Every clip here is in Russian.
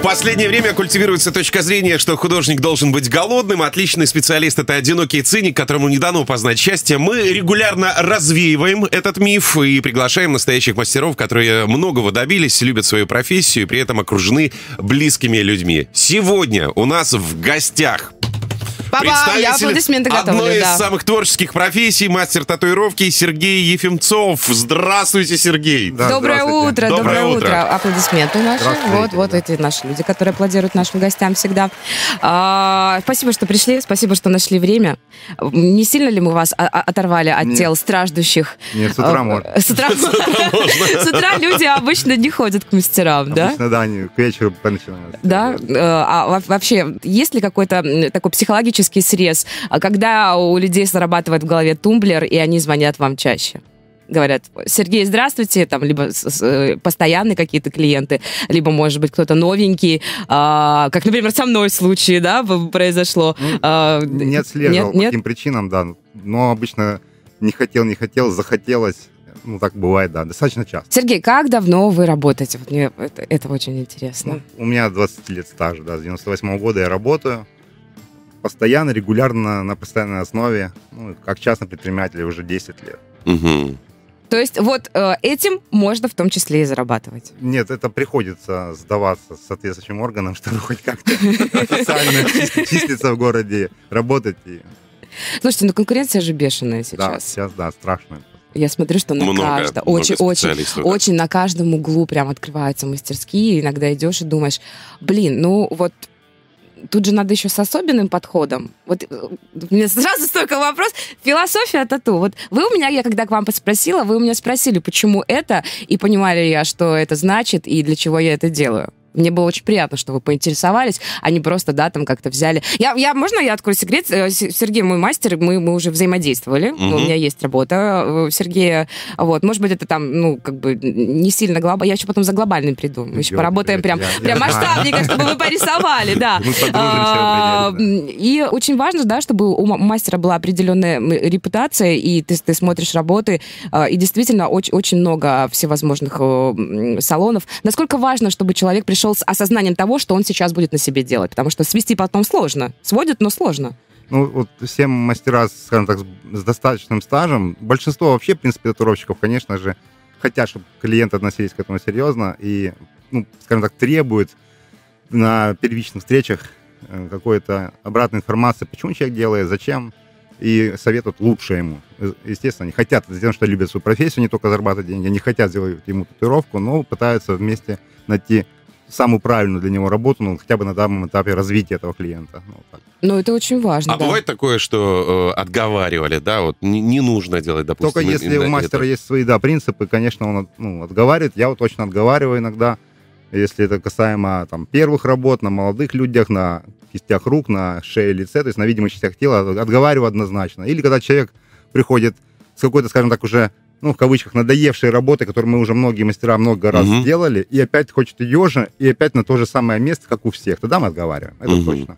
В последнее время культивируется точка зрения, что художник должен быть голодным. Отличный специалист — это одинокий циник, которому не дано познать счастье. Мы регулярно развеиваем этот миф и приглашаем настоящих мастеров, которые многого добились, любят свою профессию и при этом окружены близкими людьми. Сегодня у нас в гостях Папа, я аплодисменты готовлю, одной да. из самых творческих профессий, мастер татуировки Сергей Ефимцов. Здравствуйте, Сергей. Да, доброе здравствуйте. утро, Доброе доброе, утро. утро. Аплодисменты наши. Вот, вот да. эти наши люди, которые аплодируют нашим гостям всегда. А, спасибо, что пришли, спасибо, что нашли время. Не сильно ли мы вас оторвали от Нет. тел страждущих? Нет, с утра А, можно. С утра С утра люди обычно не ходят к мастерам, да? Обычно, да, они к вечеру начинают. Да, а во- вообще есть ли какой-то такой психологический срез, а когда у людей зарабатывает в голове тумблер, и они звонят вам чаще? Говорят, Сергей, здравствуйте, там, либо э, постоянные какие-то клиенты, либо, может быть, кто-то новенький, а, как, например, со мной случай, да, произошло. А, Не отслеживал нет, по нет? каким причинам, да. Но обычно не хотел, не хотел, захотелось. Ну, так бывает, да, достаточно часто. Сергей, как давно вы работаете? Вот мне это, это очень интересно. Ну, у меня 20 лет стажа, да, с 98 года я работаю. Постоянно, регулярно, на постоянной основе. Ну, как частный предприниматель уже 10 лет. Мгм. То есть вот э, этим можно в том числе и зарабатывать. Нет, это приходится сдаваться соответствующим органам, чтобы хоть как-то официально чис- числиться в городе, работать. И, Слушайте, ну конкуренция же бешеная да, сейчас. сейчас, да, страшно. Я смотрю, что на Много, каждом, много очень, очень, очень на каждом углу прям открываются мастерские. Иногда идешь и думаешь, блин, ну вот тут же надо еще с особенным подходом. Вот э, меня сразу столько вопрос. Философия тату. Вот вы у меня, я когда к вам спросила, вы у меня спросили, почему это, и понимали я, что это значит, и для чего я это делаю. Мне было очень приятно, что вы поинтересовались, а не просто, да, там как-то взяли. Я, я, можно я открою секрет? Э, Сергей мой мастер, мы, мы уже взаимодействовали. Мгм. У меня есть работа э, Сергея. Вот, может быть, это там, ну, как бы не сильно глобально. Я еще потом за глобальным приду. Мы еще поработаем идет, прям, я- прям масштабненько, чтобы вы порисовали, да. А, И очень важно, да, чтобы у мастера была определенная репутация, и ты, ты смотришь работы, а, и действительно очень, очень много всевозможных э, салонов. Насколько важно, чтобы человек пришел с осознанием того, что он сейчас будет на себе делать? Потому что свести потом сложно. Сводят, но сложно. Ну, вот все мастера, скажем так, с- с достаточным стажем, большинство вообще, в принципе, татуировщиков, конечно же, хотят, чтобы клиенты относились к этому серьезно и, ну, скажем так, требуют на первичных встречах э, какой-то обратной информации, почему человек делает, зачем, и советуют лучше ему. Э, Естественно, они хотят сделать, что любят свою профессию, не только зарабатывать деньги, они хотят сделать ему татуировку, но пытаются вместе найти самую правильную для него работу, ну, хотя бы на данном этапе развития этого клиента. Ну, так. Но это очень важно, А да. бывает такое, что э, отговаривали, да, вот не, не нужно делать, допустим, Только если у мастера это. есть свои, да, принципы, конечно, он ну, отговаривает. Я вот точно отговариваю иногда, если это касаемо там первых работ на молодых людях, на кистях рук, на шее, лице, то есть на видимых частях тела, отговариваю однозначно. Или когда человек приходит с какой-то, скажем так, уже, ну, в кавычках, надоевшей работы, которую мы уже многие мастера много раз Мгм. сделали, и опять хочет ее же, и опять на то же самое место, как у всех, тогда мы отговариваем. Это Мгм. точно.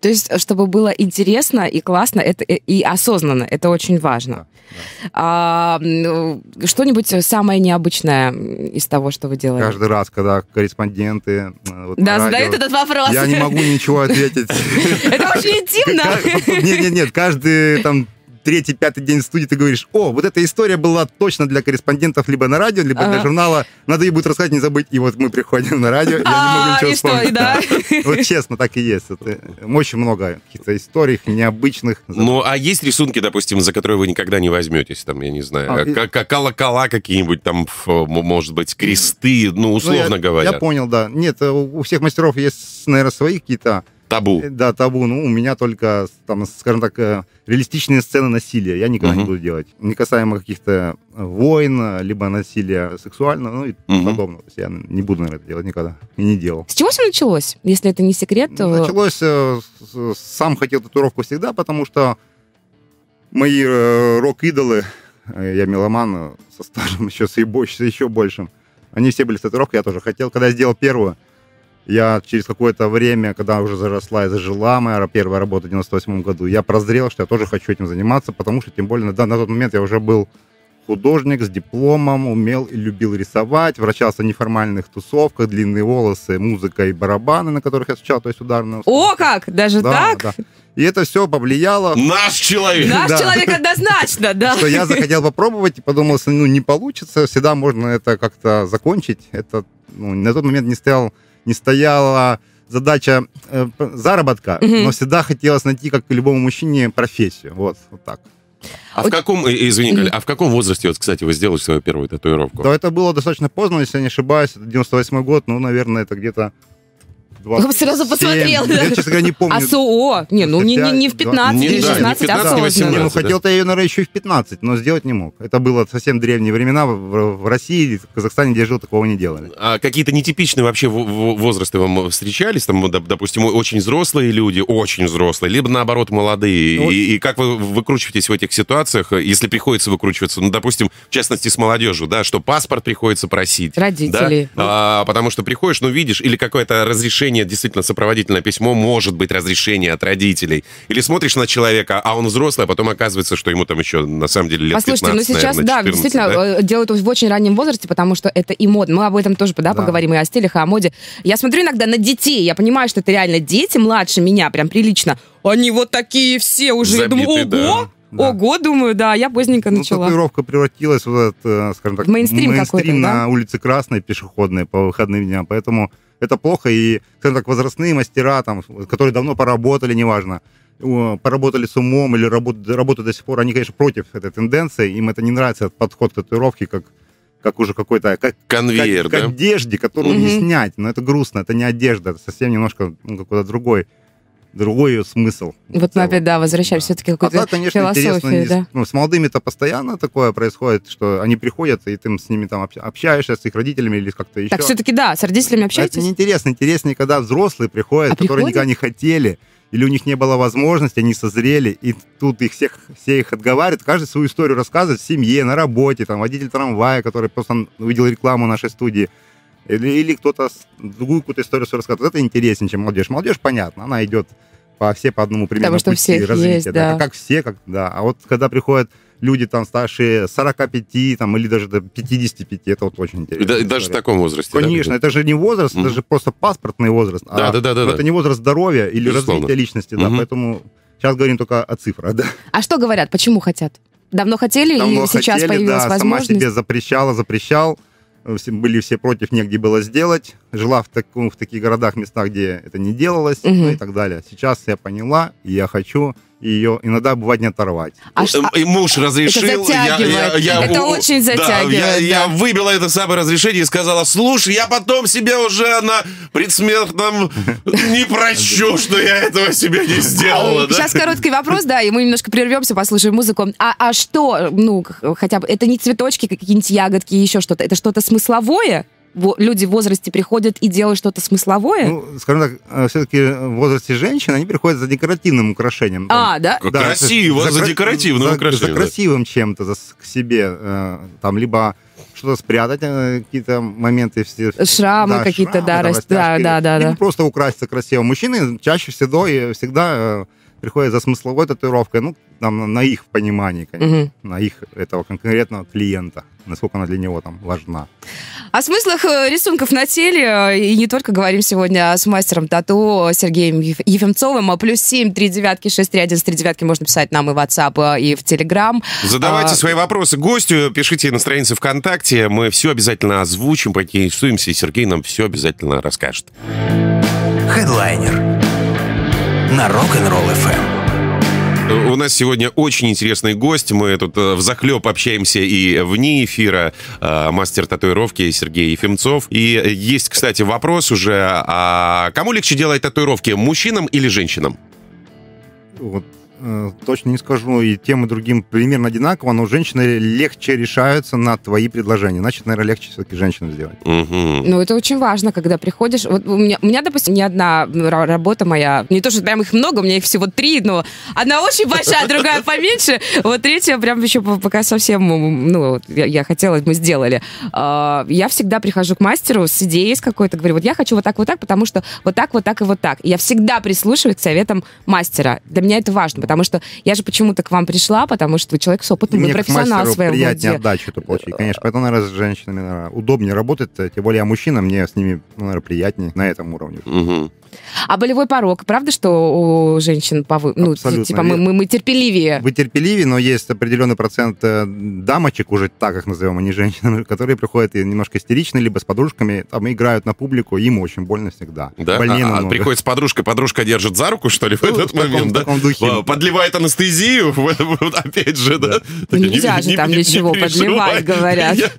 То есть, чтобы было интересно и классно, это и и осознанно, это очень важно. А, ну, что-нибудь самое необычное из того, что вы делаете? Каждый раз, когда корреспонденты... э, вот Да, радио, задают этот вопрос. Я не могу ничего ответить. Это очень интимно. Нет, нет, нет, каждый там третий, пятый день в студии ты говоришь, о, вот эта история была точно для корреспондентов либо на радио, либо для Ага. журнала. Надо ей будет рассказать, не забыть. И вот мы приходим на радио, я не А, могу ничего и что, вспомнить. Вот честно, так и есть. Это очень много каких-то историй необычных. Ну, а есть рисунки, допустим, за которые вы никогда не возьметесь, там, я не знаю, А, колокола какие-нибудь, там, может быть, кресты, ну, Ну, условно я, говоря, Я понял, да. Нет, э, у всех мастеров есть, наверное, свои какие-то табу. Э, Да, табу. Ну, у меня только, там, скажем так, э, реалистичные сцены насилия. Я никогда не Мгм. буду делать. Не касаемо каких-то э, войн, либо насилия сексуального, ну и Мгм. подобного. То есть я не буду, наверное, это делать никогда. И не делал. С чего все началось? Если это не секрет, то... Началось, э, сам хотел татуировку всегда, потому что мои э, рок-идолы, э, я меломан со стажем еще, с еще большим, они все были с татуировкой, я тоже хотел. Когда я сделал первую, Я через какое-то время, когда уже заросла и зажила моя первая работа в 98 году, я прозрел, что я тоже хочу этим заниматься, потому что, тем более, да, на тот момент я уже был художник с дипломом, умел и любил рисовать, вращался в неформальных тусовках, длинные волосы, музыка и барабаны, на которых я встречал, то есть ударную. О, как! Даже Да, так? да. И это все повлияло, Наш человек. Наш Да. человек однозначно, да. что я захотел попробовать и подумал, что ну не получится, всегда можно это как-то закончить. Это ну, на тот момент не стоял, не стояла задача э, заработка, Мгм. но всегда хотелось найти, как и любому мужчине, профессию. Вот, вот так. А в каком, э, извини, Галя, а в каком возрасте, вот, кстати, вы сделали свою первую татуировку? Да, это было достаточно поздно, если я не ошибаюсь, это 98 год, ну, наверное, это где-то 27. Сразу посмотрел. Я, честно говоря, не помню. А СО? Не, ну не, не, не в 15 Не, или да, не 16, 15, осознанно. 18. Не, ну 17, да? хотел-то я ее, наверное, еще и в 15, но сделать не мог. Это было совсем древние времена. В, в России, в Казахстане, где я жил, такого не делали. А какие-то нетипичные вообще возрасты вам встречались? Там, доп- допустим, очень взрослые люди, очень взрослые, либо наоборот молодые. Ну, и, и как вы выкручиваетесь в этих ситуациях, если приходится выкручиваться? Ну, допустим, в частности, с молодежью, да, что паспорт приходится просить. Родителей. Да? А, потому что приходишь, ну, видишь, или какое-то разрешение, действительно, сопроводительное письмо, может быть разрешение от родителей. Или смотришь на человека, а он взрослый, а потом оказывается, что ему там еще, на самом деле, лет Послушайте, 15, ну сейчас, наверное, да, 14, действительно, да? э, делают в очень раннем возрасте, потому что это и модно. Мы об этом тоже, да, Да. поговорим, и о стилях, и о моде. Я смотрю иногда на детей, я понимаю, что это реально дети младше меня, прям прилично. Они вот такие все уже. я думаю, Забиты, да. ого, Да. ого, думаю, да, я поздненько Ну, начала. татуировка превратилась в этот, э, скажем так, В мейнстрим какой-то, на да? улице Красной пешеходной по выходным дням. Поэтому это плохо. И, скажем так, возрастные мастера, там, которые давно поработали, неважно, поработали с умом или работают, работают до сих пор, они, конечно, против этой тенденции. Им это не нравится, этот подход к татуировке, как, как уже какой-то... Как, Конвейер, как, да? к одежде, которую не Мгм. снять. Но это грустно, это не одежда, это совсем немножко ну, какой-то другой, другой ее смысл. Вот мы опять, да, возвращаемся все-таки к А какой-то так, конечно, философии, да. Ну, с молодыми-то постоянно такое происходит, что они приходят, и ты с ними там общ- общаешься, с их родителями или как-то еще. Так все-таки, да, с родителями Это общаетесь? неинтересно. Интереснее, когда взрослые приходят, А которые приходят? никогда не хотели, или у них не было возможности, они созрели, и тут их всех, все их отговаривают, каждый свою историю рассказывает в семье, на работе, там, водитель трамвая, который просто увидел рекламу нашей студии, или, или кто-то другую какую-то историю свою рассказывает. Это интереснее, чем молодежь. Молодежь, понятно, она идет по все по одному примерно что у пути всех развития. есть, да. да. Как, как все, как, да. А вот когда приходят люди там старше 45, там, или даже до 55, это вот очень интересно. да- и даже в таком возрасте. да? Конечно, это же не возраст, Мгм. это же просто паспортный возраст. Да, а да, да, да, это да. не возраст здоровья или Безусловно. развития личности, да. Мгм. Поэтому сейчас говорим только о цифрах, да. А что говорят, почему хотят? Давно хотели, Давно и сейчас хотели, появилась да, возможность? сама себе запрещала, запрещал. Все- Были все против, негде было сделать. Жила в, таком, в таких городах, местах, где это не делалось, Мгм. ну и так далее. Сейчас я поняла, и я хочу ее иногда бывает не оторвать. А ш- Эм, И муж разрешил. Это затягивает. Это очень да, затягивает, я, я да. выбила это самое разрешение и сказала, слушай, я потом себе уже на предсмертном не прощу, что я этого себе не сделала. да? Сейчас короткий вопрос, да, и мы немножко прервемся, послушаем музыку. А, а что, ну, хотя бы, это не цветочки, какие-нибудь ягодки, еще что-то, это что-то смысловое? Люди в возрасте приходят и делают что-то смысловое? Ну, скажем так, все-таки в возрасте женщин они приходят за декоративным украшением. Там, а, да? Как Да, красиво, за- за, за- декоративное за, украшение. За да. красивым чем-то за, к себе. э, там либо что-то спрятать, э, какие-то моменты. Все, Шрамы какие-то, шрамы, да, там, рас- да, растяжки, да, да, либо да. просто украситься красиво. Мужчины чаще всего и всегда э, приходят за смысловой татуировкой, ну, там, на их понимании, конечно, Мгм. на их этого конкретного клиента, насколько она для него там важна. О смыслах э, рисунков на теле э, и не только говорим сегодня с мастером тату Сергеем Еф- Ефимцовым. А Плюс семь, три девятки, шесть, три, один, три девятки можно писать нам и в WhatsApp, э, и в Telegram. Задавайте А, свои вопросы гостю, пишите на странице ВКонтакте, мы все обязательно озвучим, поинтересуемся, и Сергей нам все обязательно расскажет. Хедлайнер на Rock'n'Roll FM. У нас сегодня очень интересный гость. Мы тут в захлеб общаемся и вне эфира. Э, Мастер татуировки Сергей Ефимцов. И есть, кстати, вопрос уже. А кому легче делать татуировки, мужчинам или женщинам? Вот, Э, точно не скажу. И тем и другим примерно одинаково, но женщины легче решаются на твои предложения. Значит, наверное, легче все-таки женщинам сделать. Мгм. Ну, это очень важно, когда приходишь. Вот у меня, у меня, допустим, не одна ра- работа моя. Не то, что прям их много, у меня их всего три, но одна очень большая, другая поменьше. Вот третья прям еще по- пока совсем, ну, вот я, я хотела, мы сделали. А, Я всегда прихожу к мастеру с идеей с какой-то, говорю, вот я хочу вот так, вот так, потому что вот так, вот так и вот так. И я всегда прислушиваюсь к советам мастера. Для меня это важно, потому что я же почему-то к вам пришла, потому что вы человек с опытом, вы профессионал в своем приятнее отдачу это получить, конечно. Поэтому, наверное, с женщинами наверное, удобнее работать, э, тем более я мужчина, мне с ними, ну, наверное, приятнее на этом уровне. Мгм. А болевой порог, правда, что у женщин повы... ну, Абсолютно типа мы, верно. мы, мы терпеливее? Вы терпеливее, но есть определенный процент э, дамочек, уже так их назовем, а не женщин, которые приходят и немножко истеричны, либо с подружками, там играют на публику, им очень больно всегда. Да? Больнее А- а, намного. приходит с подружкой, подружка держит за руку, что ли, в Ну, этот в таком- момент, в таком духе. А, Подливает анестезию, вот, опять же, да? Нельзя не- же там ничего подливать, говорят.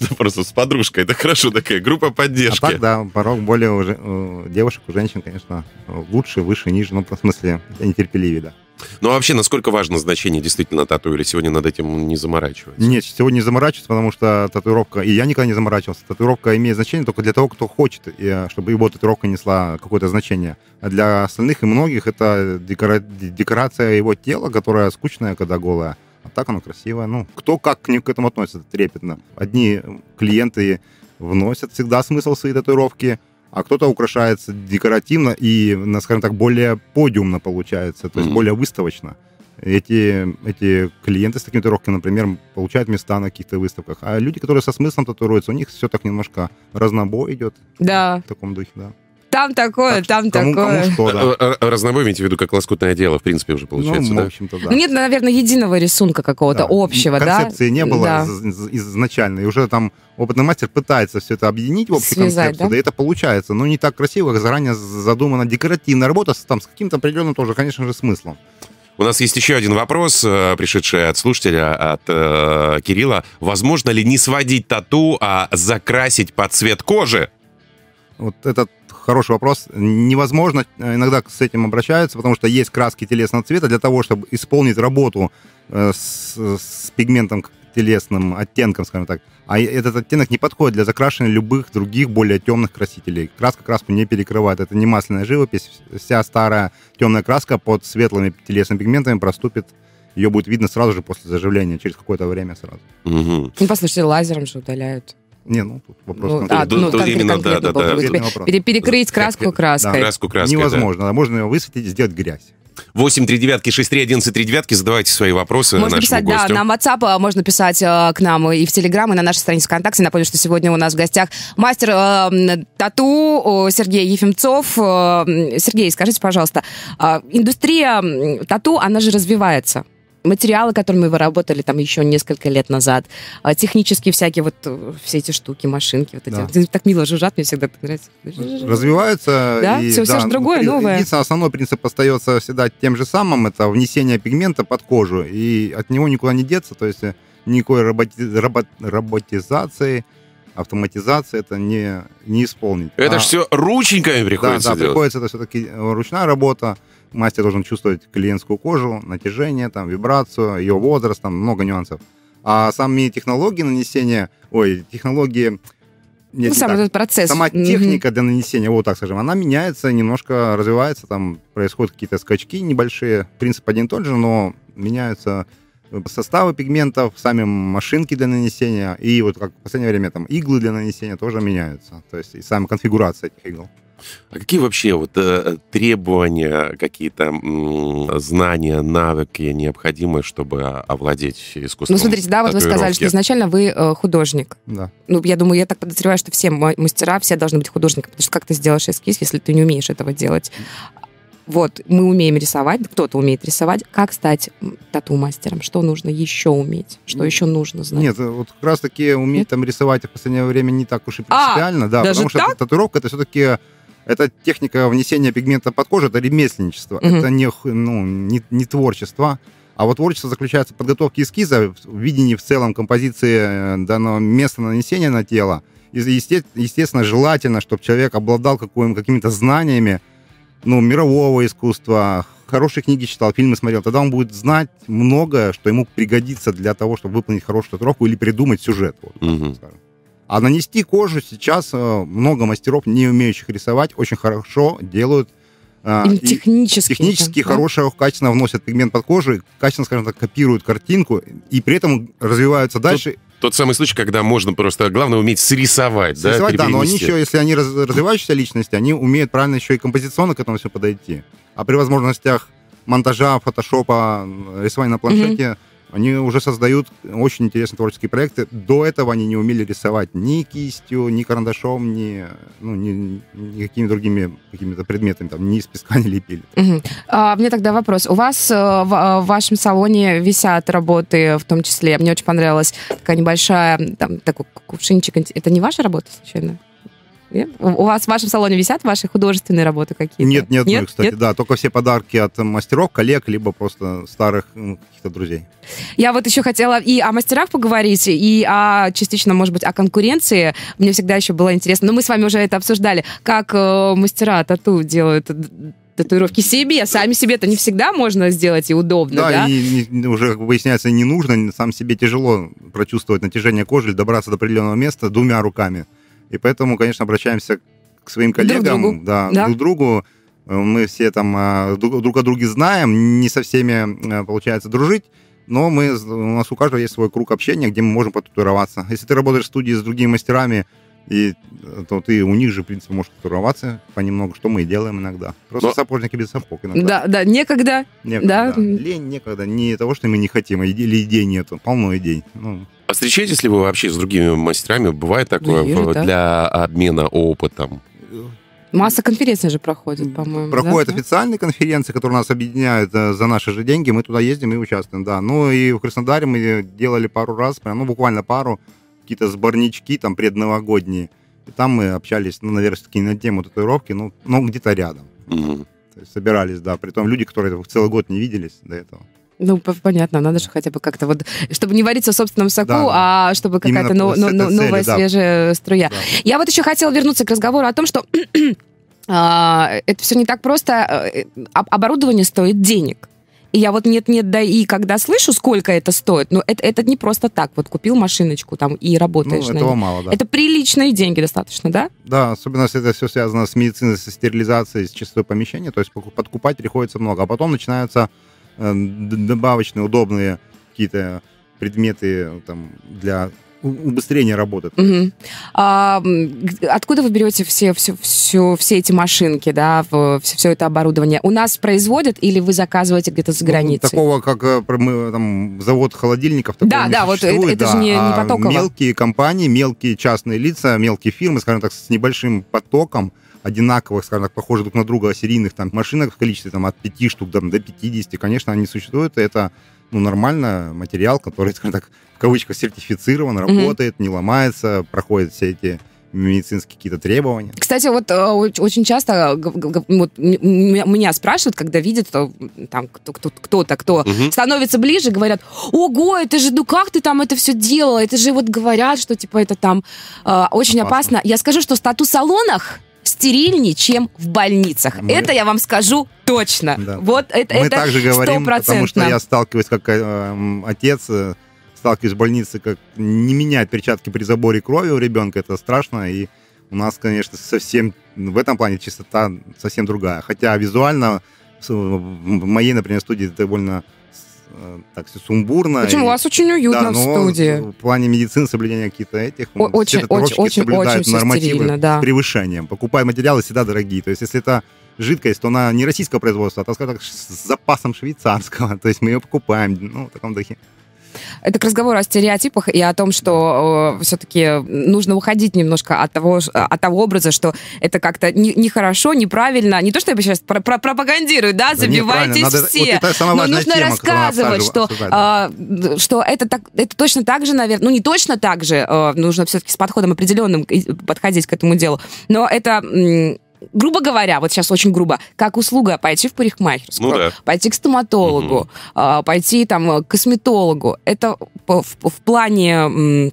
Ну, Просто с подружкой, это хорошо, такая группа А поддержки. так, да, порог более уже у девушек, у женщин, конечно, лучше, выше, ниже, ну, в смысле, нетерпеливее, да. Ну, а вообще, насколько важно значение действительно тату, или сегодня над этим не заморачиваться? Нет, сегодня не заморачиваться, потому что татуировка, и я никогда не заморачивался, татуировка имеет значение только для того, кто хочет, и, э, чтобы его татуировка несла какое-то значение. А для остальных и многих это декора- декорация его тела, которая скучная, когда голая. А так оно красивое. Ну, кто как к, ним- к этому относится трепетно. Одни клиенты вносят всегда смысл свои татуировки, а кто-то украшается декоративно и, на, скажем так, более подиумно получается, то есть Мгм. более выставочно. Эти, эти клиенты с такими татуировками, например, получают места на каких-то выставках. А люди, которые со смыслом татуируются, у них все так немножко разнобой идет Да, в таком духе, да. Там такое, там кому, такое. Кому что, да. Разнобой имеете в виду как лоскутное дело, в принципе, уже получается, ну, да? в общем-то, да. Ну, нет, наверное, единого рисунка какого-то Да. общего, да? Концепции не было Да. из- из- изначально. И уже там опытный мастер пытается все это объединить в общую Связать, концепцию. да? Да? это получается. Но не так красиво, как заранее задумана декоративная работа с, там, с каким-то определенным тоже, конечно же, смыслом. У нас есть еще один вопрос, э, пришедший от слушателя, от э, Кирилла. Возможно ли не сводить тату, а закрасить под цвет кожи? Вот этот хороший вопрос. Невозможно, э, иногда с этим обращаются, потому что есть краски телесного цвета для того, чтобы исполнить работу э, с, с пигментом к- телесным оттенком, скажем так. А этот оттенок не подходит для закрашивания любых других более темных красителей. Краска краску не перекрывает. Это не масляная живопись. Вся старая темная краска под светлыми телесными пигментами проступит. Ее будет видно сразу же после заживления, через какое-то время сразу. Мгм. Ну, послушайте, лазером же удаляют. Не, ну, тут вопрос Ну, а, ну, тут именно, конкретно да, да, да. Перекрыть краску краской. Краску краской, да. Невозможно. да. Можно ее высветить и сделать грязь. 8 3 девятки 6 3 11 3 девятки. Задавайте свои вопросы Можно нашему писать, гостю. да, нам WhatsApp, а, можно писать э, к нам и в Телеграм, и на нашей странице ВКонтакте. Напомню, что сегодня у нас в гостях мастер э, тату Сергей Ефимцов. Э, Сергей, скажите, пожалуйста, а, индустрия тату, она же развивается. Материалы, которыми вы работали там еще несколько лет назад, а, технические всякие вот э, все эти штуки, машинки, вот эти. Да. Так мило жужжат, мне всегда так нравится. развиваются. Да? и, Всё- всё ж другое, при- новое. Единственное, основной принцип остается всегда тем же самым, это внесение пигмента под кожу, и от него никуда не деться, то есть э, никакой роботи- робот- роботизации, автоматизации это не, не исполнить. Это А- ж все рученьками да, приходится да, делать. приходится это все-таки ручная работа, мастер должен чувствовать клиентскую кожу, натяжение, там, вибрацию, ее возраст, там много нюансов. А сами технологии нанесения, ой, технологии... Ну, нет, не сам так. этот процесс. Сама техника для нанесения, вот так скажем, она меняется, немножко развивается, там происходят какие-то скачки небольшие. Принцип один и тот же, но меняются э, составы пигментов, сами машинки для нанесения, и вот как в последнее время там иглы для нанесения тоже меняются. То есть и сама конфигурация этих игл. А какие вообще вот э, требования, какие-то знания, навыки необходимы, чтобы овладеть искусством? Ну, смотрите, да, вот вы сказали, что изначально вы э, художник. Да. Ну, я думаю, я так подозреваю, что все ма- мастера, все должны быть художниками, потому что как ты сделаешь эскиз, если ты не умеешь этого делать? Вот, мы умеем рисовать, кто-то умеет рисовать. Как стать тату-мастером? Что нужно еще уметь? Что еще нужно знать? Нет, э, вот как раз таки уметь там рисовать в последнее время не так уж и А, принципиально, да, даже потому что так? татуировка это все-таки это техника внесения пигмента под кожу, это ремесленничество, Мгм. это не, ну, не, не творчество. А вот творчество заключается в подготовке эскиза, в видении в целом композиции э, данного места нанесения на тело. И, есте- естественно, желательно, чтобы человек обладал каким- какими-то знаниями ну, мирового искусства, хорошие книги читал, фильмы смотрел, тогда он будет знать многое, что ему пригодится для того, чтобы выполнить хорошую татуировку или придумать сюжет. Вот, скажем. А нанести кожу сейчас э, много мастеров, не умеющих рисовать, очень хорошо делают. э, Им и технически. технически да? хорошо, качественно вносят пигмент под кожу, качественно, скажем так, копируют картинку, и при этом развиваются дальше. Тот самый случай, когда можно просто, главное, уметь срисовать, да, Рисовать, да, но они еще, если они раз- развивающиеся личности, они умеют правильно еще и композиционно к этому все подойти. А при возможностях монтажа, фотошопа, рисования на планшете, они уже создают очень интересные творческие проекты. До этого они не умели рисовать ни кистью, ни карандашом, ни, ну, ни, ни какими другими какими-то предметами, там, ни из песка не лепили. Мгм. А, мне тогда вопрос. У вас э, в, э, в вашем салоне висят работы, в том числе, мне очень понравилась такая небольшая, там, такой кувшинчик. Это не ваша работа, случайно? Нет? У вас в вашем салоне висят ваши художественные работы какие-то? Нет, нет, Нет? кстати, Нет? да, только все подарки от мастеров, коллег, либо просто старых м, каких-то друзей. Я вот еще хотела и о мастерах поговорить, и о, частично, может быть, о конкуренции. Мне всегда еще было интересно. Но мы с вами уже это обсуждали. Как э, мастера тату делают татуировки себе. Сами себе это не всегда можно сделать и удобно, да? Да, и не- уже, как выясняется, не нужно, сам себе тяжело прочувствовать натяжение кожи или добраться до определенного места двумя руками. И поэтому, конечно, обращаемся к своим Друг коллегам, другу. Да, Да. друг другу. Э, Мы все там а, друг друг о друге знаем, не со всеми э, получается дружить, но мы, у нас у каждого есть свой круг общения, где мы можем потатуироваться. Если ты работаешь в студии с другими мастерами, и, э, то ты у них же, в принципе, можешь татуироваться понемногу, что мы и делаем иногда. Просто Но- сапожники без сапог иногда. Да, да, некогда. Некогда. Да. Лень некогда. Не того, что мы не хотим, а иде- или идей нету. Полно идей. Ну, А встречаетесь ли вы вообще с другими мастерами? Бывает такое Вижу, в- да. для обмена опытом? Масса конференций же проходит, по-моему. проходят да? официальные конференции, которые нас объединяют э, за наши же деньги. Мы туда ездим и участвуем, да. Ну и в Краснодаре мы делали пару раз, прям, ну буквально пару, какие-то сборнички там предновогодние. И там мы общались, ну, наверное, все-таки на тему татуировки, ну, ну где-то рядом. Мгм. То есть собирались, да. Притом люди, которые целый год не виделись до этого. Ну, понятно, надо же хотя бы как-то вот, чтобы не вариться в собственном соку, Да, а чтобы какая-то но- но- но- новая да. свежая струя. Да. Я вот еще хотела вернуться к разговору о том, что а, это все не так просто. э, об- Оборудование стоит денег. И я вот нет-нет, да и когда слышу, сколько это стоит, ну, это, это не просто так. Вот купил машиночку там и Ну, работаешь на этого ней. мало, да. Это приличные деньги достаточно, да? Да, особенно если это все связано с медициной, со стерилизацией, с чистотой помещения, то есть подкупать приходится много. А потом начинаются э, добавочные, удобные какие-то предметы там, для у- убыстрения работы. Мгм. А, откуда вы берете все, все, все, все эти машинки, да, все, все это оборудование? У нас производят или вы заказываете где-то за Ну, границей? такого, как э, мы, там, завод холодильников, такого Да, не да, вот это- это же да. не- не А потоково. Мелкие компании, мелкие частные лица, мелкие фирмы, скажем так, с небольшим потоком одинаковых, скажем так, похожих друг на друга серийных там машинок в количестве там, от 5 штук там, до 50, конечно, они существуют, это ну, нормально материал, который, скажем так, в кавычках сертифицирован, работает, не ломается, проходит все эти медицинские какие-то требования. Кстати, вот э, оч- очень часто г- вот меня спрашивают, когда видят э, там кто- кто- кто-то, кто Мгм. становится ближе, говорят, ого, это же, ну как ты там это все делала? Это же вот говорят, что типа это там э, очень Опасно. опасно. Я скажу, что в тату-салонах стерильнее, чем в больницах. Мы- Это я вам скажу точно. Да. Вот это, Мы это также говорим, потому что я сталкиваюсь как э, отец, э, сталкиваюсь в больнице, как не менять перчатки при заборе крови у ребенка, это страшно, и у нас, конечно, совсем в этом плане чистота совсем другая. Хотя визуально в моей, например, студии довольно так все сумбурно. Почему? и- У вас очень уютно да, в студии. В плане медицины соблюдения каких-то этих О- очень, очень, очень, соблюдают очень нормативы да. с превышением. Покупают материалы всегда дорогие. То есть, если это жидкость, то она не российского производства, а, так, с запасом швейцарского. То есть мы ее покупаем, ну, в таком духе. Это к разговору о стереотипах и о том, что все-таки нужно уходить немножко от того, от того образа, что это как-то не- нехорошо, неправильно. Не то, что я сейчас про- про- пропагандирую, да, Да нет, забивайтесь Надо- все. вот это Но нужно тема, надо рассказывать, что, а, что это, так, это точно так же, наверное, ну не точно так же, а, нужно все-таки с подходом определенным подходить к этому делу, но это... Грубо говоря, вот сейчас очень грубо, как услуга пойти в парикмахерскую, Ну да. пойти к стоматологу, а, пойти там к косметологу. Это по- в, в плане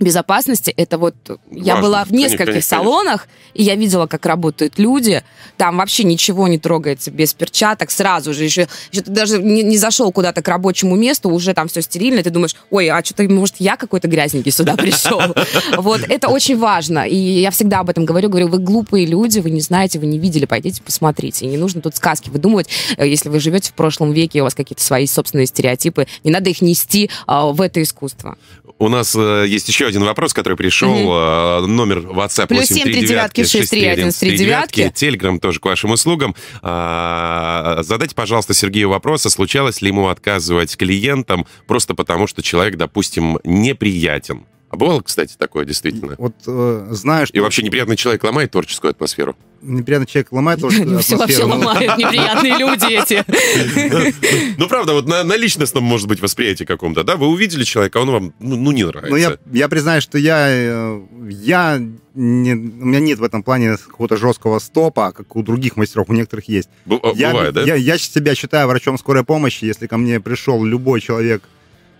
безопасности, это вот я Важно. была в Конечно, нескольких конечно, салонах, и я видела, как работают люди. Там вообще ничего не трогается без перчаток сразу же. Еще, еще ты даже не, не зашел куда-то к рабочему месту, уже там все стерильно, ты думаешь, ой, а что-то, может, я какой-то грязненький сюда пришел. Вот, это очень важно. И я всегда об этом говорю, говорю, вы глупые люди, вы не знаете, вы не видели, пойдите посмотрите. И не нужно тут сказки выдумывать. Э, Если вы живете в прошлом веке, у вас какие-то свои собственные стереотипы, не надо их нести а, в это искусство. У нас э, есть еще один вопрос, который пришел. Э, номер WhatsApp Плюс семь три девятки, шесть три один, три девятки. Телеграм тоже к вашим услугам. А, задайте, пожалуйста, Сергею вопрос, а случалось ли ему отказывать клиентам просто потому, что человек, допустим, неприятен? А бывало, кстати, такое действительно? Вот э, знаешь, И вообще неприятный человек ломает творческую атмосферу? неприятный человек ломает тоже Ну, все вообще атмосферу. ломают неприятные люди эти. Ну, правда, вот на, личностном, может быть, восприятии каком-то, да? Вы увидели человека, а он вам, ну, ну, не нравится. Ну, я, признаю, что я, э, я не, у меня нет в этом плане какого-то жесткого стопа, как у других мастеров, у некоторых есть. А, Я, Бывает, да? я, я себя считаю врачом скорой помощи. Если ко мне пришел любой человек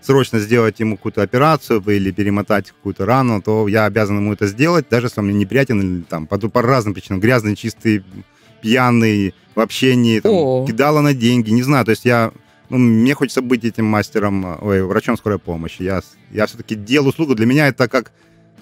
срочно сделать ему какую-то операцию или перемотать какую-то рану, то я обязан ему это сделать, даже если он мне неприятен или там по, по разным причинам. Грязный, чистый, пьяный, в общении, там, О. кидала на деньги, не знаю. То есть я ну, мне хочется быть этим мастером, ой, врачом скорой помощи. Я, я все-таки делаю услугу. Для меня это как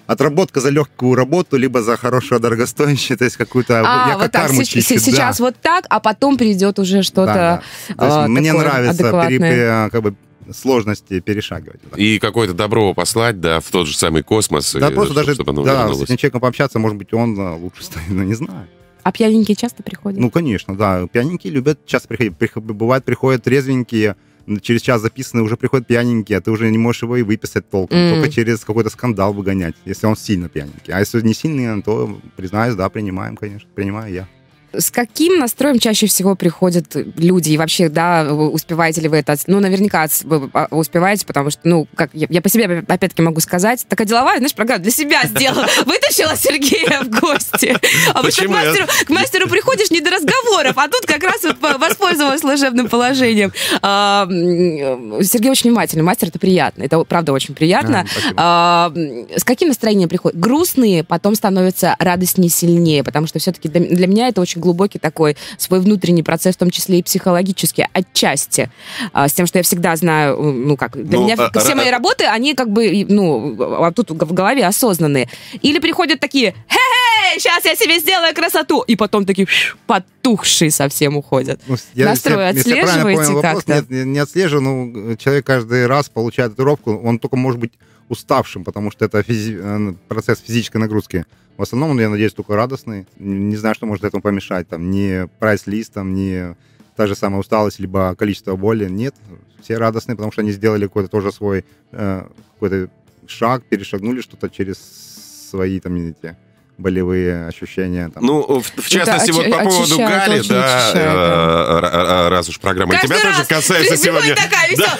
отработка за легкую работу, либо за хорошую дорогостоящую, то есть какую-то... А, я вот так, чищу, да. сейчас вот так, а потом придет уже что-то Да, да. То есть а, мне нравится пере- как бы сложности перешагивать. И какое-то добро послать, да, в тот же самый космос. Да, и просто чтоб- даже чтобы оно да, с этим человеком пообщаться, может быть, он а, лучше станет, ну, не знаю. А пьяненькие часто приходят? Ну, конечно, да. Пьяненькие любят часто приходить. Прих- Бывает, приходят трезвенькие, через час записанные уже приходят пьяненькие, а ты уже не можешь его и выписать толком. М. Только через какой-то скандал выгонять, если он сильно пьяненький. А если не сильный, то, признаюсь, да, принимаем, конечно. Принимаю я. С каким настроем чаще всего приходят люди? И вообще, да, вы успеваете ли вы это? Ну, наверняка вы, а, успеваете, потому что, ну, как я, я по себе опять-таки могу сказать, такая деловая, знаешь, программа для себя сделала. Вытащила Сергея в гости. А вот к мастеру, к мастеру приходишь не до разговоров, а тут как раз вот по- воспользовалась служебным положением. А, Сергей очень внимательный, мастер, это приятно. Это правда очень приятно. А. А, с каким настроением приходят? Грустные, потом становятся радостнее, сильнее, потому что все-таки для, для меня это очень глубокий такой свой внутренний процесс, в том числе и психологически, отчасти. А, с тем, что я всегда знаю, ну как, для Ну, меня а- все а- мои работы, они как бы, ну, а тут в голове осознанные. Или приходят такие, хе-хей, сейчас я себе сделаю красоту, и потом такие потухшие совсем уходят. Ну, Настрой если я отслеживаете понял вопрос, как-то? Нет, не, не отслеживаю, ну, человек каждый раз получает татуировку, он только может быть уставшим, потому что это физи- э, процесс физической нагрузки. В основном, я надеюсь, только радостный. Не знаю, что может этому помешать. Там, ни прайс-лист, там, ни та же самая усталость, либо количество боли. Нет, все радостные, потому что они сделали какой-то тоже свой э, какой-то шаг, перешагнули что-то через свои там эти болевые ощущения. Там. Ну, в, в частности, оч- вот по поводу очищает, Гали, да, очищает, э, р- р- раз уж программа и Каждый тебя тоже касается сегодня. такая, Да.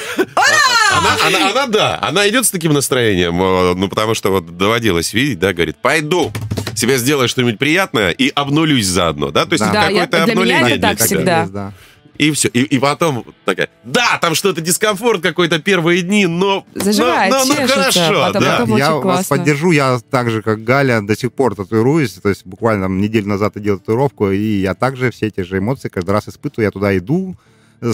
Она, она, она, да, она идет с таким настроением, э, ну, потому что вот доводилось видеть, да, говорит, пойду, себе сделаю что-нибудь приятное и обнулюсь заодно, да, то есть Да. Да, я- какое-то для меня обнуление это так всегда. да. И все. И, и потом такая, да, там что-то дискомфорт какой-то первые дни, но... Заживает, но, но, ну, чешется, хорошо, потом да. потом- я вас классно. поддержу, я так же, как Галя, до сих пор татуируюсь, то есть буквально там, неделю назад я делал татуировку, и я также все эти же эмоции каждый раз испытываю, я туда иду,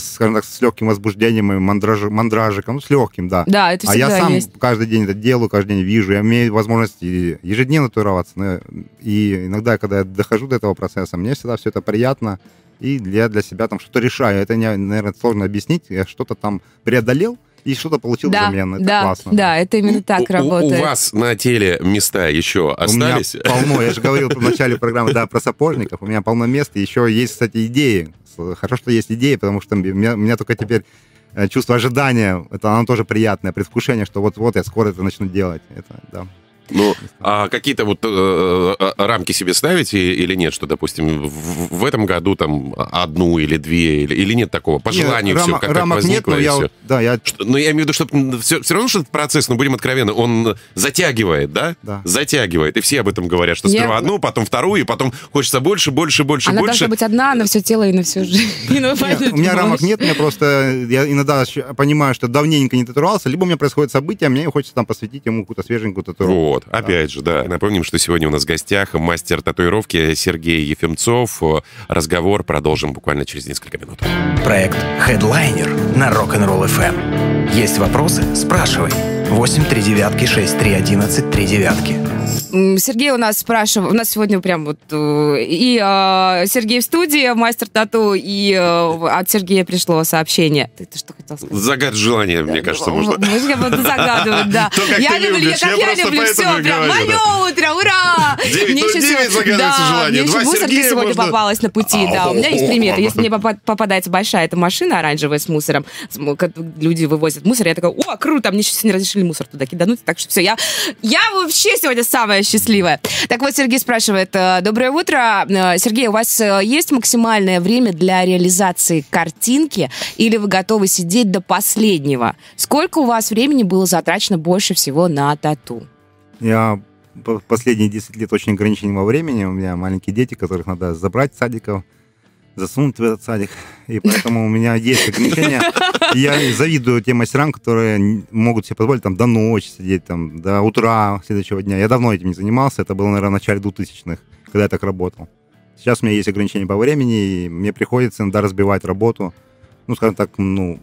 скажем так, с легким возбуждением и мандраж, мандражиком, ну, с легким, да. Да, это а всегда я сам есть. каждый день это делаю, каждый день вижу, я имею возможность ежедневно татуироваться, но- и иногда, когда я дохожу до этого процесса, мне всегда все это приятно, и я для себя там что-то решаю. Это, наверное, сложно объяснить, я что-то там преодолел, и что-то получил Да, взамен. Это да, классно. да, это именно так У- у- работает. У вас на теле места еще У меня остались? полно. Я же говорил в начале программы, да, про сапожников. У меня полно мест. Еще есть, кстати, идеи. Хорошо, что есть идеи, потому что у меня, у меня только теперь э, чувство ожидания. Это оно тоже приятное, предвкушение, что вот-вот я скоро это начну делать. Это, да. Ну, а какие-то вот э, э, рамки себе ставите или нет, что, допустим, в, в этом году там одну или две, или, или нет такого? По желанию Нет, все, рама- как, как возникло, нет, но и я, вот- да, я Что- Но я имею в виду, что все, все равно, что этот процесс, ну, будем откровенны, он затягивает, да? Да. Затягивает. И все об этом говорят, что Я- сперва одну, потом вторую, и потом хочется больше, больше, больше, Она больше. должна быть одна на все тело и на всю жизнь. Ну, Нет, у меня рамок нет, у меня просто я иногда понимаю, что давненько не татуировался, либо у меня происходит событие, а мне хочется там посвятить ему какую-то свеженькую татуировку. Вот, опять а. же, да. Напомним, что сегодня у нас в гостях мастер татуировки Сергей Ефимцов. Разговор продолжим буквально через несколько минут. Проект Headliner на Rock'n'Roll FM. Есть вопросы? Спрашивай. 839 6 3 11 3 9. Сергей у нас спрашивал, у нас сегодня прям вот э, и э, Сергей в студии, мастер тату, и э, от Сергея пришло сообщение. Ты, ты что хотел сказать? Загад желания, мне кажется, можно. Может, я буду загадывать, да. То, как я люблю, любишь, как я я, люблю, все, прям говорю, мое утро, ура! 9:09 Мне еще сегодня- да, желание. Мне еще мусорка Сергея сегодня можно- попалась на пути, да. У меня есть пример. Если мне попа- попадается большая эта машина оранжевая с мусором, как люди вывозят мусор, я такая, о, круто, мне сейчас не разрешили мусор туда кидануть, так что все, я, я вообще сегодня самая счастливая. Так вот, Сергей спрашивает, э, доброе утро. Э, Сергей, у вас э, есть максимальное время для реализации картинки или вы готовы сидеть до последнего? Сколько у вас времени было затрачено больше всего на тату? Я по- последние 10 лет очень ограничен во времени. У меня маленькие дети, которых надо забрать с садиков, засунуть в этот садик. И поэтому у меня есть ограничения. Я завидую тем мастерам, которые могут себе позволить там до ночи сидеть, там, до утра следующего дня. Я давно этим не занимался. Это было, наверное, в начале 2000-х, когда я так работал. Сейчас у меня есть ограничения по времени, и мне приходится иногда разбивать работу. Ну, скажем так, ну,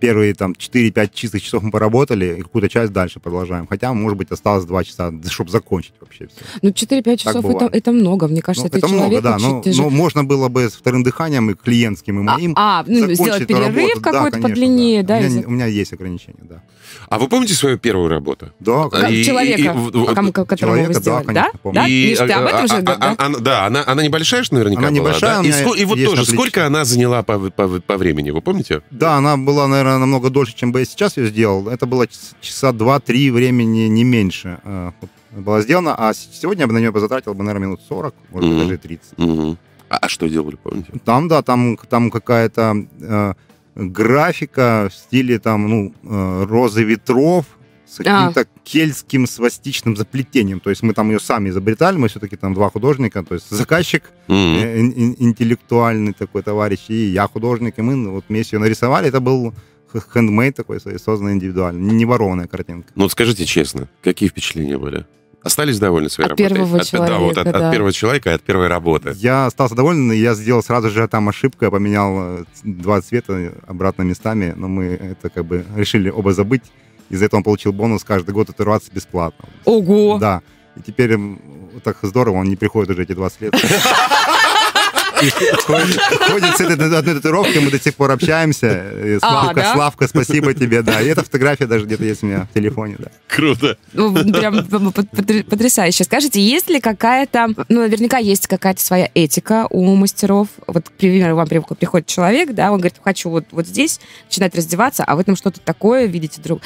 первые там 4-5 чистых часов мы поработали, и какую-то часть дальше продолжаем. Хотя, может быть, осталось 2 часа, чтобы закончить вообще все. Ну, 4-5 часов это, это много. Мне кажется, Ну, это много, человек да. вообще, Но, же- но можно было бы с вторым дыханием и клиентским, и моим. А, ну, закончить сделать перерыв. Да, какой-то конечно, подлиннее, да, У меня, и не- за- у меня есть ограничения, да. А вы помните свою первую работу? Да, Как И- человека, и- и- а кому- которого человека, вы да, сделали, да? конечно, помню. Да? И, Миш, ты об этом а, же, а, да? а, она- да, она, она небольшая, что наверняка Она была, небольшая, да? И, ско- и вот тоже, отличие. сколько она заняла по, по, по времени, вы помните? Да, она была, наверное, намного дольше, чем бы я сейчас ее сделал. Это было час- часа два-три времени, не меньше. э, Была сделана, а сегодня я бы на нее затратил бы, наверное, минут 40, может быть, Мгм. даже и 30. Мгм. А, а что делали, помните? Там, да, там, там какая-то э, графика в стиле там, ну, э, розы ветров с каким-то кельтским свастичным заплетением. То есть мы там ее сами изобретали, мы все-таки там два художника, то есть заказчик, ин- интеллектуальный такой товарищ, и я художник, и мы ну, вот вместе ее нарисовали. Это был хендмейд такой, созданный индивидуально, не не ворованная картинка. Ну, вот скажите честно, какие впечатления были? Остались довольны своей От работой? первого от, да, вот человека, от, от да. первого человека и от первой работы. Я остался доволен, и я сделал сразу же там ошибку, я поменял э, два цвета обратно местами, но мы это как бы решили оба забыть. Из-за этого он получил бонус каждый год татуироваться бесплатно. Ого! Да. И теперь так здорово, он не приходит уже эти 20 лет. Ходит, с этой одной татуировкой, мы до сих пор общаемся. И Славка, да? Славка, спасибо тебе, да. И эта фотография даже где-то есть у меня в телефоне, да. Круто. Ну, Прям пот- пот- потрясающе. Скажите, есть ли какая-то, ну, наверняка есть какая-то своя этика у мастеров. Вот, к примеру, вам при- приходит человек, да, он говорит, хочу вот, вот здесь начинать раздеваться, а вы там что-то такое видите друг.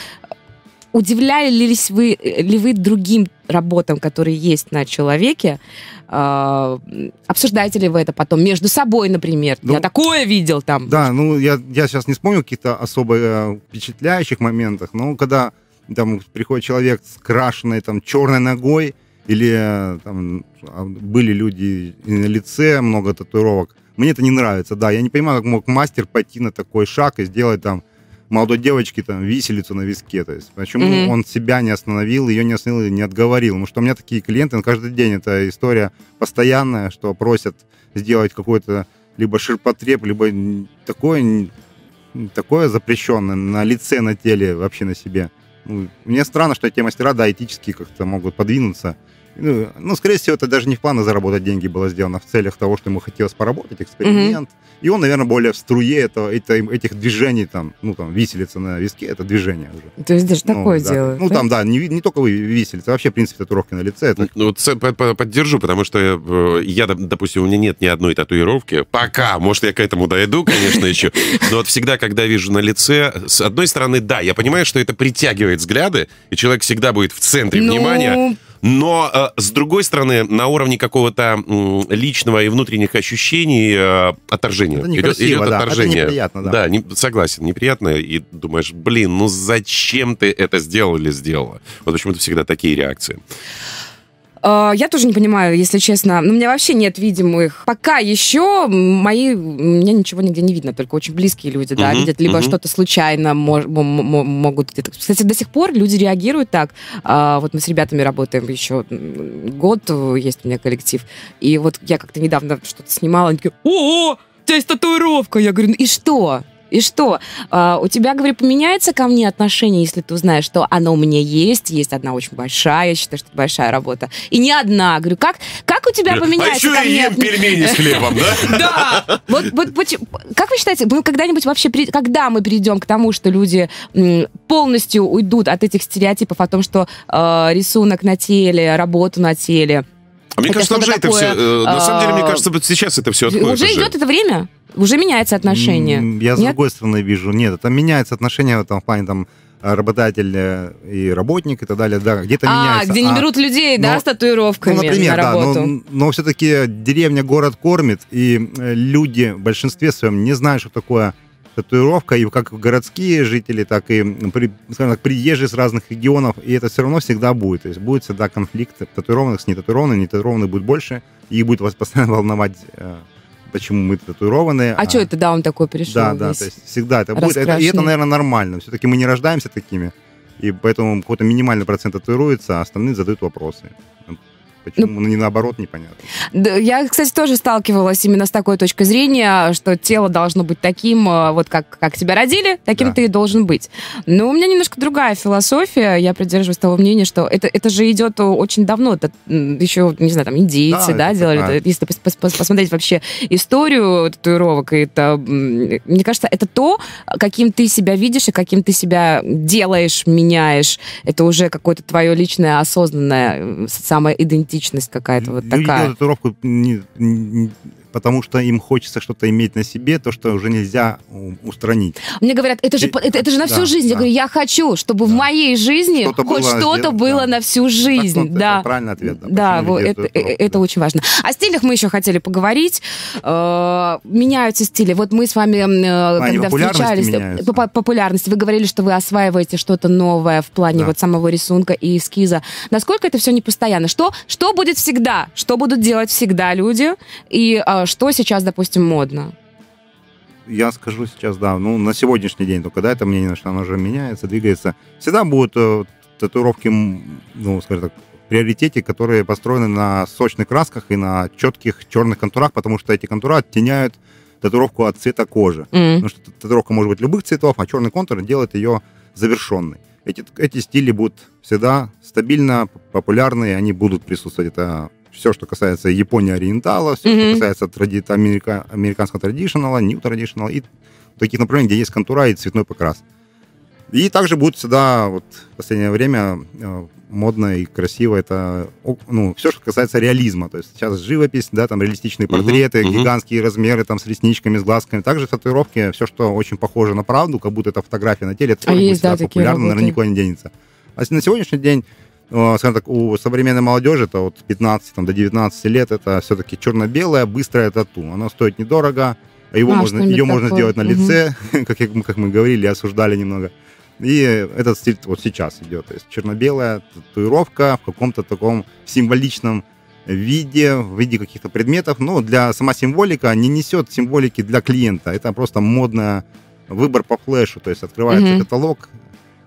Удивлялись вы, ли вы другим работам, которые есть на человеке? А, обсуждаете ли вы это потом между собой, например? Ну, Я такое видел там. Да, ну я, я сейчас не вспомню каких-то особо э, впечатляющих моментах, но когда там приходит человек с крашенной там черной ногой, или э, там а, были люди на лице, много татуировок, мне это не нравится, да. Я не понимаю, как мог мастер пойти на такой шаг и сделать там молодой девочке там виселицу на виске. То есть почему Мгм. он себя не остановил, ее не остановил и не отговорил? Потому что у меня такие клиенты на каждый день. Это история постоянная, что просят сделать какой-то либо ширпотреб, либо такое, такое запрещенное на лице, на теле, вообще на себе. Ну, мне странно, что эти мастера, да, этически как-то могут подвинуться. Ну, ну, скорее всего, это даже не в плане заработать деньги было сделано, в целях того, что ему хотелось поработать, эксперимент. И он, наверное, более в струе этого, это- этих движений, там, ну, там, виселица на виске, это движение уже. То есть даже Ну, такое да. делают. Ну, да? там, да, не, не только вы- виселица, а вообще, в принципе, татуировки на лице. Это Ну, вот поддержу, потому что э, я, доп- допустим, у меня нет ни одной татуировки. Пока. Может, я к этому дойду, конечно, еще. Но вот всегда, когда вижу на лице, с одной стороны, да, я понимаю, что это притягивает взгляды, и человек всегда будет в центре Ну, внимания. Но, э, с другой стороны, на уровне какого-то личного и внутренних ощущений э, отторжение. Это Идет, идет да, это отторжение. неприятно, да. Да, не- согласен, неприятно. И думаешь, блин, ну зачем ты это сделал или сделала? Вот почему-то всегда такие реакции. Э, Я тоже не понимаю, если честно. Ну, у меня вообще нет видимых. Пока еще мои... Меня ничего нигде не видно, только очень близкие люди, да, Мгм, видят. Либо мгм. что-то случайно мож- могут. Кстати, до сих пор люди реагируют так. А, Вот мы с ребятами работаем еще год, есть у меня коллектив. И вот я как-то недавно что-то снимала, они такие, о, у тебя есть татуировка. Я говорю, ну и что? И что? А, у тебя, говорю, поменяется ко мне отношение, если ты узнаешь, что оно у меня есть, есть одна очень большая, я считаю, что это большая работа. И не одна. Говорю, как, как у тебя а поменяется еще ко мне ем пельмени с хлебом, да? да. Вот, вот как вы считаете, мы когда-нибудь вообще, когда мы перейдем к тому, что люди полностью уйдут от этих стереотипов о том, что э, рисунок на теле, работу на теле, А мне Это кажется, уже это все... такое, На самом деле, мне а, кажется, вот сейчас это все отходит уже идет это время, уже меняется отношение. Я с Нет? другой стороны вижу, нет, это меняется отношение в этом плане там э, работодатель э, и работник и так далее, да, где-то а, меняется. где не А, берут людей, да, но- с татуировками Ну, например, на да, работу. но, но все-таки деревня город кормит, и э, люди в большинстве своем не знают, что такое татуировка, и как городские жители, так и, скажем так, приезжие с разных регионов, и это все равно всегда будет. То есть будет всегда конфликт татуированных с нетатуированными, нетатуированных будет больше, и их будет вас постоянно волновать, почему мы татуированные. а что это, да, он такой пришел Да, да, то есть всегда это будет. Это- и это, наверное, нормально. Все-таки мы не рождаемся такими, и поэтому какой-то минимальный процент татуируется, а остальные задают вопросы. Почему? Ну, не наоборот, непонятно. Да, Я, кстати, тоже сталкивалась именно с такой точкой зрения, что тело должно быть таким, э, вот как, как тебя родили, таким Да. ты и должен быть. Но у меня немножко другая философия. Я придерживаюсь того мнения, что это, это же идет очень давно. Это еще, не знаю, там, индейцы, Да, да, делали. такая- это. Если пос- пос- посмотреть вообще историю татуировок, это, мне кажется, это то, каким ты себя видишь и каким ты себя делаешь, меняешь. Это уже какое-то твое личное осознанное э, самоидентичность какая-то вот Люди такая. делают татуировку не- не- потому что им хочется что-то иметь на себе, то, что уже нельзя устранить. Мне говорят, это же, это, это же на всю да, жизнь. Я да. говорю, я хочу, чтобы в Да. моей жизни Что-то хоть что-то было да. на всю Так, жизнь. вот, да. Это правильный ответ. Да, Да, вот это, это да. очень важно. О стилях мы еще хотели поговорить. Э, Меняются стили. Вот мы с вами, плане когда встречались, э, меняются. по популярности, вы говорили, что вы осваиваете что-то новое в плане Да. вот самого рисунка и эскиза. Насколько это все не постоянно? Что, что будет всегда? Что будут делать всегда люди? И э, что сейчас, допустим, модно? Я скажу сейчас, да, ну, на сегодняшний день только, да, это мнение, что оно уже меняется, двигается. Всегда будут э, татуировки, ну, скажем так, приоритете, которые построены на сочных красках и на четких черных контурах, потому что эти контура оттеняют татуировку от цвета кожи. М. Потому что татуировка может быть любых цветов, а черный контур делает ее завершенной. Эти, эти стили будут всегда стабильно популярны, и они будут присутствовать. Это все, что касается Японии ориентала, все, Мгм. что касается тради- америка- американского традиционала, нью традиционала и таких направлений, где есть контура и цветной покрас. И также будет всегда вот, в последнее время э, модно и красиво это ну, все, что касается реализма. То есть сейчас живопись, да, там реалистичные портреты, мгм. гигантские размеры, там с ресничками, с глазками. Также татуировки, все, что очень похоже на правду, как будто это фотография на теле, это А тоже будет есть, да, всегда такие популярно, наверное, работы. никуда не денется. А на сегодняшний день, скажем так, у современной молодежи, это от 15 там, до 19 лет, это все-таки черно-белое, быстрое тату. Оно стоит недорого, а его А, можно, ее можно такое. сделать на лице, как, я- как мы говорили, осуждали немного. И этот стиль вот сейчас идет. То есть черно-белая татуировка в каком-то таком символичном виде, в виде каких-то предметов. Но для сама символика не несет символики для клиента. Это просто модный выбор по флешу. То есть открывается Мгм. каталог,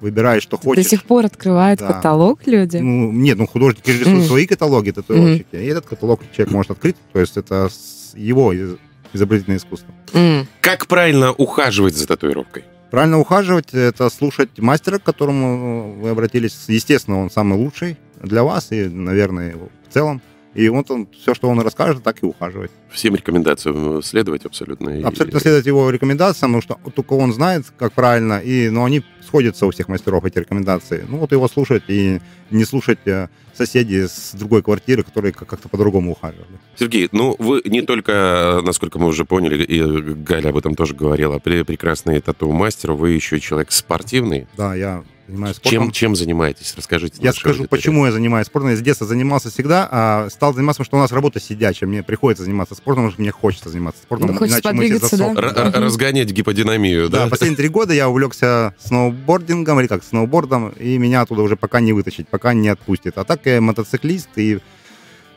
выбираешь, что До хочешь. сих пор открывают Да. каталог люди. Ну, нет, ну художники рисуют Мгм. свои каталоги, татуировщики. И этот каталог человек может открыть. То есть это его из- изобретательное искусство. М. Как правильно ухаживать за татуировкой? Правильно ухаживать – это слушать мастера, к которому вы обратились. Естественно, он самый лучший для вас и, наверное, в целом. И вот он, все, что он расскажет, так и ухаживать. Всем рекомендациям следовать абсолютно. И- Абсолютно следовать его рекомендациям, потому что только он знает, как правильно, и, но они сходятся у всех мастеров, эти рекомендации. Ну вот его слушать и не слушать э, соседей с другой квартиры, которые как- как-то по-другому ухаживали. Сергей, ну вы не только, насколько мы уже поняли, и Галя об этом тоже говорила, пре- прекрасный тату-мастер, вы еще и человек спортивный. Да, я Занимаюсь спортом. Чем, чем занимаетесь? Расскажите. Я скажу, аудитории. почему я занимаюсь спортом. Я с детства занимался всегда, а стал заниматься, потому что у нас работа сидячая. Мне приходится заниматься спортом, потому что мне хочется заниматься спортом. Ну, хочется иначе мы все подвигаться, да? Р- разгонять гиподинамию, Да, да? последние три года я увлекся сноубордингом, или как, сноубордом, и меня оттуда уже пока не вытащить, пока не отпустит. А так я мотоциклист, и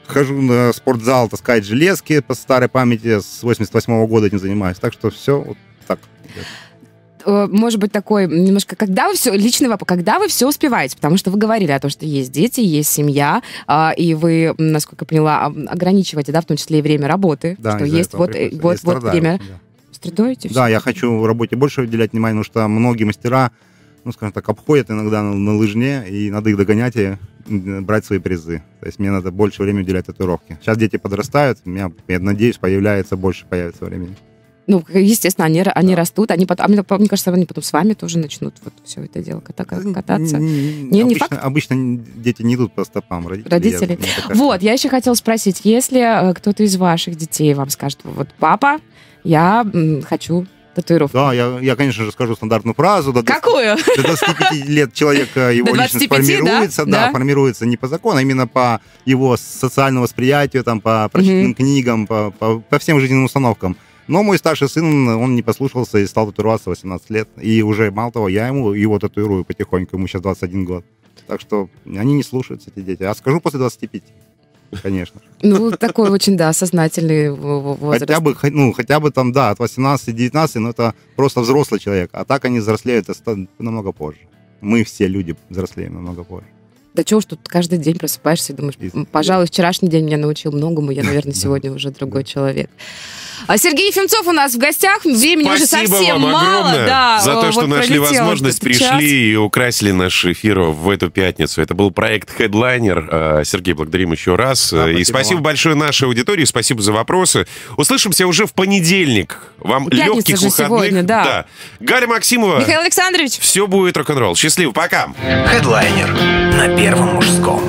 хожу на спортзал таскать железки по старой памяти, с 88 года этим занимаюсь. Так что все вот так. Может быть, такой немножко, когда вы все, личный вопрос, когда вы все успеваете? Потому что вы говорили о том, что есть дети, есть семья, а, и вы, насколько я поняла, ам, ограничиваете, да, в том числе и время работы, Да, что есть вот, э, приходится. вот, Я вот страдаю, время. да. Страдаете? Да, я хочу в работе больше уделять внимание, потому что многие мастера, ну, скажем так, обходят иногда на, на лыжне, и надо их догонять и брать свои призы. То есть мне надо больше времени уделять татуировке. Сейчас дети подрастают, у меня, я надеюсь, появляется больше появится времени. Ну, естественно, они, они Да. растут, они потом, а мне, мне кажется, они потом с вами тоже начнут вот все это дело ката- кататься. Не, Не, обычно, факт. обычно дети не идут по стопам родителей. Родителей. Я-. Вот, я еще хотела спросить, если э, кто-то из ваших детей вам скажет, вот, папа, я хочу татуировку. Да, я, я, конечно же, скажу стандартную фразу. До, 20 Какую? до 25 лет человек, э, его личность 25, да? формируется, Да. да, формируется не по закону, а именно по его социальному восприятию, там, по прочитанным книгам, по, по, по всем жизненным установкам. Но мой старший сын, он не послушался и стал татуироваться в 18 лет. И уже, мало того, я ему его татуирую потихоньку, ему сейчас 21 год. Так что они не слушаются, эти дети. А скажу после 25, конечно. Ну, такой очень, да, сознательный возраст. Хотя бы, ну, хотя бы там, да, от 18-19, но это просто взрослый человек. А так они взрослеют намного позже. Мы все люди взрослеем намного позже. Да чего уж тут каждый день просыпаешься и думаешь, И- «М, пожалуй, вчерашний день меня научил многому, я, наверное, Да. сегодня уже другой человек. А Сергей Ефимцов у нас в гостях. Времени уже Спасибо совсем вам мало. да, за то, вот что нашли возможность, пришли и украсили наш эфир в эту пятницу. Это был проект Headliner. Э, Сергей, благодарим еще раз. Да, и спасибо вам. большое нашей аудитории, спасибо за вопросы. Услышимся уже в понедельник. Вам Пятница легких же выходных. сегодня, да. Галя Максимова. Михаил Александрович. Все будет рок-н-ролл. Счастливо, пока. Хедлайнер на Первом мужском.